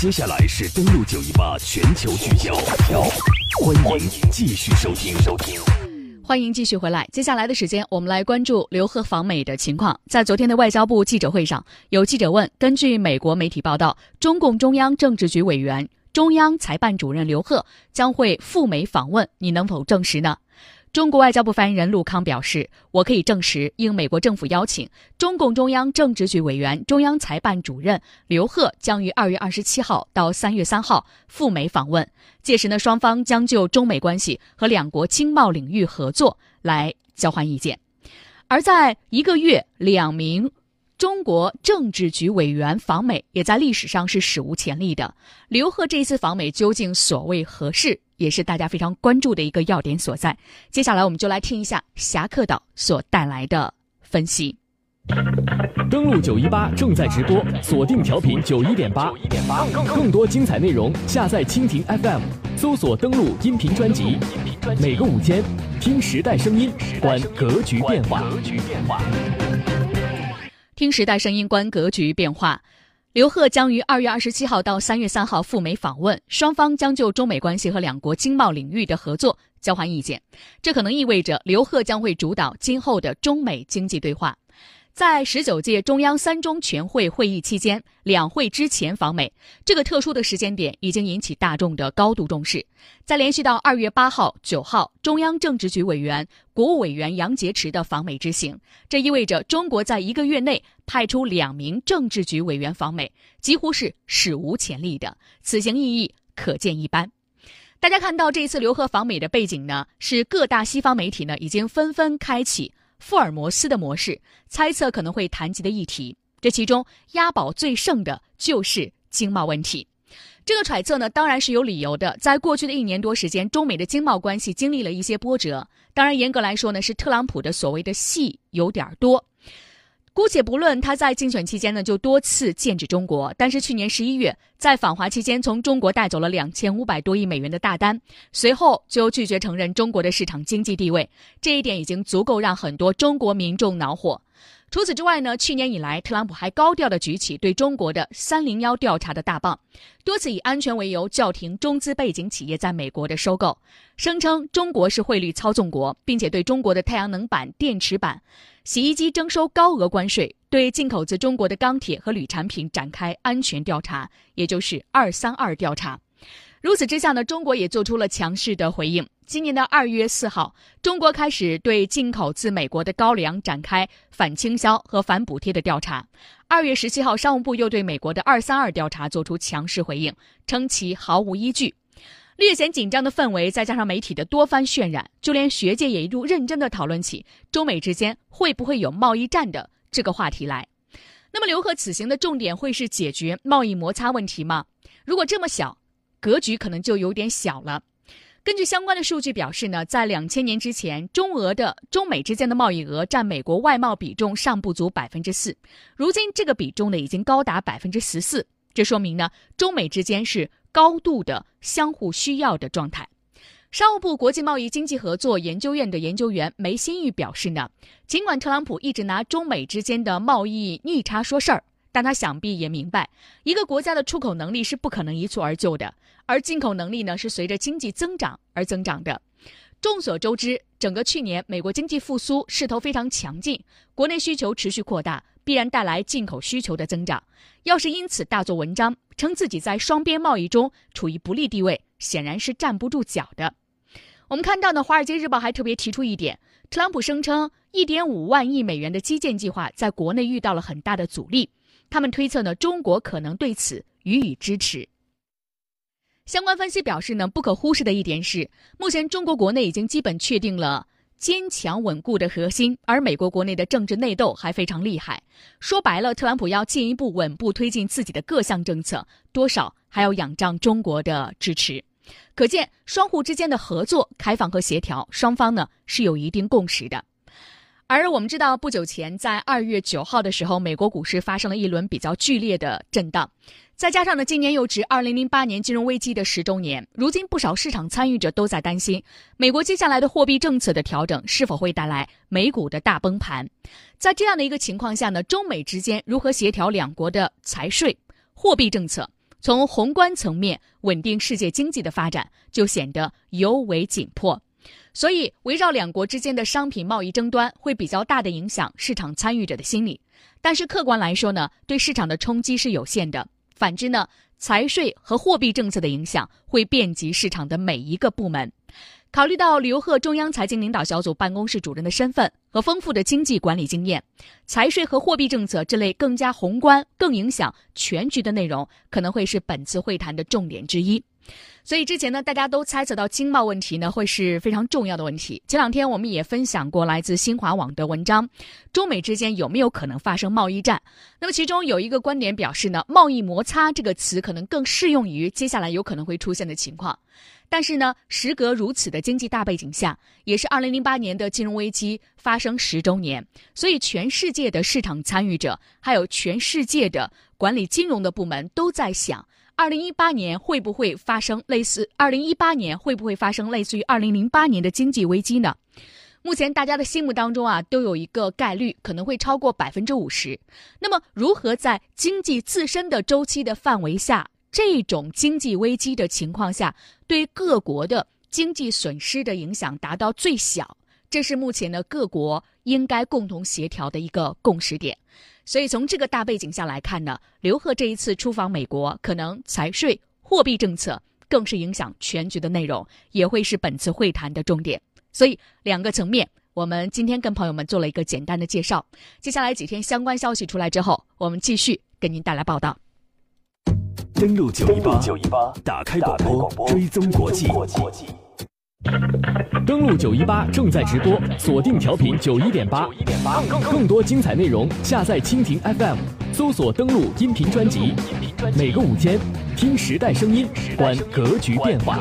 接下来是登录九一八全球聚焦，欢迎继续收听。收听。欢迎继续回来。接下来的时间，我们来关注刘鹤访美的情况。在昨天的外交部记者会上，有记者问：根据美国媒体报道，中共中央政治局委员、中央财办主任刘鹤将会赴美访问，你能否证实呢？中国外交部发言人陆康表示：“我可以证实，应美国政府邀请，中共中央政治局委员、中央财办主任刘鹤将于二月二十七号到三月三号赴美访问。届时呢，双方将就中美关系和两国经贸领域合作来交换意见。而在一个月，两名中国政治局委员访美，也在历史上是史无前例的。刘鹤这次访美究竟所谓何事？”也是大家非常关注的一个要点所在。接下来，我们就来听一下侠客岛所带来的分析。登录九一八正在直播，锁定调频九一点八，更多精彩内容下载蜻蜓 FM，搜索登录音频专辑。每个午间，听时代声音，观格局变化。听时代声音，观格局变化。刘鹤将于二月二十七号到三月三号赴美访问，双方将就中美关系和两国经贸领域的合作交换意见。这可能意味着刘鹤将会主导今后的中美经济对话。在十九届中央三中全会会议期间，两会之前访美，这个特殊的时间点已经引起大众的高度重视。再联系到二月八号、九号，中央政治局委员、国务委员杨洁篪的访美之行，这意味着中国在一个月内派出两名政治局委员访美，几乎是史无前例的。此行意义可见一斑。大家看到这一次刘鹤访美的背景呢，是各大西方媒体呢已经纷纷开启。福尔摩斯的模式，猜测可能会谈及的议题，这其中押宝最盛的就是经贸问题。这个揣测呢，当然是有理由的。在过去的一年多时间，中美的经贸关系经历了一些波折。当然，严格来说呢，是特朗普的所谓的戏有点多。姑且不论他在竞选期间呢就多次剑指中国，但是去年十一月在访华期间从中国带走了两千五百多亿美元的大单，随后就拒绝承认中国的市场经济地位，这一点已经足够让很多中国民众恼火。除此之外呢，去年以来，特朗普还高调的举起对中国的“三零幺”调查的大棒，多次以安全为由叫停中资背景企业在美国的收购，声称中国是汇率操纵国，并且对中国的太阳能板、电池板、洗衣机征收高额关税，对进口自中国的钢铁和铝产品展开安全调查，也就是“二三二”调查。如此之下呢，中国也做出了强势的回应。今年的二月四号，中国开始对进口自美国的高粱展开反倾销和反补贴的调查。二月十七号，商务部又对美国的“二三二”调查做出强势回应，称其毫无依据。略显紧张的氛围，再加上媒体的多番渲染，就连学界也一度认真的讨论起中美之间会不会有贸易战的这个话题来。那么，刘鹤此行的重点会是解决贸易摩擦问题吗？如果这么小，格局可能就有点小了。根据相关的数据表示呢，在两千年之前，中俄的中美之间的贸易额占美国外贸比重尚不足百分之四，如今这个比重呢已经高达百分之十四，这说明呢中美之间是高度的相互需要的状态。商务部国际贸易经济合作研究院的研究员梅新玉表示呢，尽管特朗普一直拿中美之间的贸易逆差说事儿。但他想必也明白，一个国家的出口能力是不可能一蹴而就的，而进口能力呢是随着经济增长而增长的。众所周知，整个去年美国经济复苏势头非常强劲，国内需求持续扩大，必然带来进口需求的增长。要是因此大做文章，称自己在双边贸易中处于不利地位，显然是站不住脚的。我们看到呢，《华尔街日报》还特别提出一点：特朗普声称1.5万亿美元的基建计划在国内遇到了很大的阻力。他们推测呢，中国可能对此予以支持。相关分析表示呢，不可忽视的一点是，目前中国国内已经基本确定了坚强稳固的核心，而美国国内的政治内斗还非常厉害。说白了，特朗普要进一步稳步推进自己的各项政策，多少还要仰仗中国的支持。可见，双互之间的合作、开放和协调，双方呢是有一定共识的。而我们知道，不久前在二月九号的时候，美国股市发生了一轮比较剧烈的震荡，再加上呢，今年又值二零零八年金融危机的十周年，如今不少市场参与者都在担心，美国接下来的货币政策的调整是否会带来美股的大崩盘。在这样的一个情况下呢，中美之间如何协调两国的财税、货币政策，从宏观层面稳定世界经济的发展就显得尤为紧迫。所以，围绕两国之间的商品贸易争端会比较大的影响市场参与者的心理。但是，客观来说呢，对市场的冲击是有限的。反之呢，财税和货币政策的影响会遍及市场的每一个部门。考虑到刘鹤中央财经领导小组办公室主任的身份和丰富的经济管理经验，财税和货币政策这类更加宏观、更影响全局的内容，可能会是本次会谈的重点之一。所以之前呢，大家都猜测到经贸问题呢会是非常重要的问题。前两天我们也分享过来自新华网的文章，中美之间有没有可能发生贸易战？那么其中有一个观点表示呢，贸易摩擦这个词可能更适用于接下来有可能会出现的情况。但是呢，时隔如此的经济大背景下，也是二零零八年的金融危机发生十周年，所以全世界的市场参与者，还有全世界的管理金融的部门都在想。二零一八年会不会发生类似？二零一八年会不会发生类似于二零零八年的经济危机呢？目前大家的心目当中啊，都有一个概率可能会超过百分之五十。那么，如何在经济自身的周期的范围下，这种经济危机的情况下，对各国的经济损失的影响达到最小？这是目前呢各国应该共同协调的一个共识点。所以从这个大背景下来看呢，刘鹤这一次出访美国，可能财税、货币政策更是影响全局的内容，也会是本次会谈的重点。所以两个层面，我们今天跟朋友们做了一个简单的介绍。接下来几天相关消息出来之后，我们继续跟您带来报道。登录九一八，打开广播，追踪国际。登录九一八正在直播，锁定调频九一点八，更多精彩内容下载蜻蜓 FM，搜索登录音频专辑。每个午间，听时代声音，观格局变化。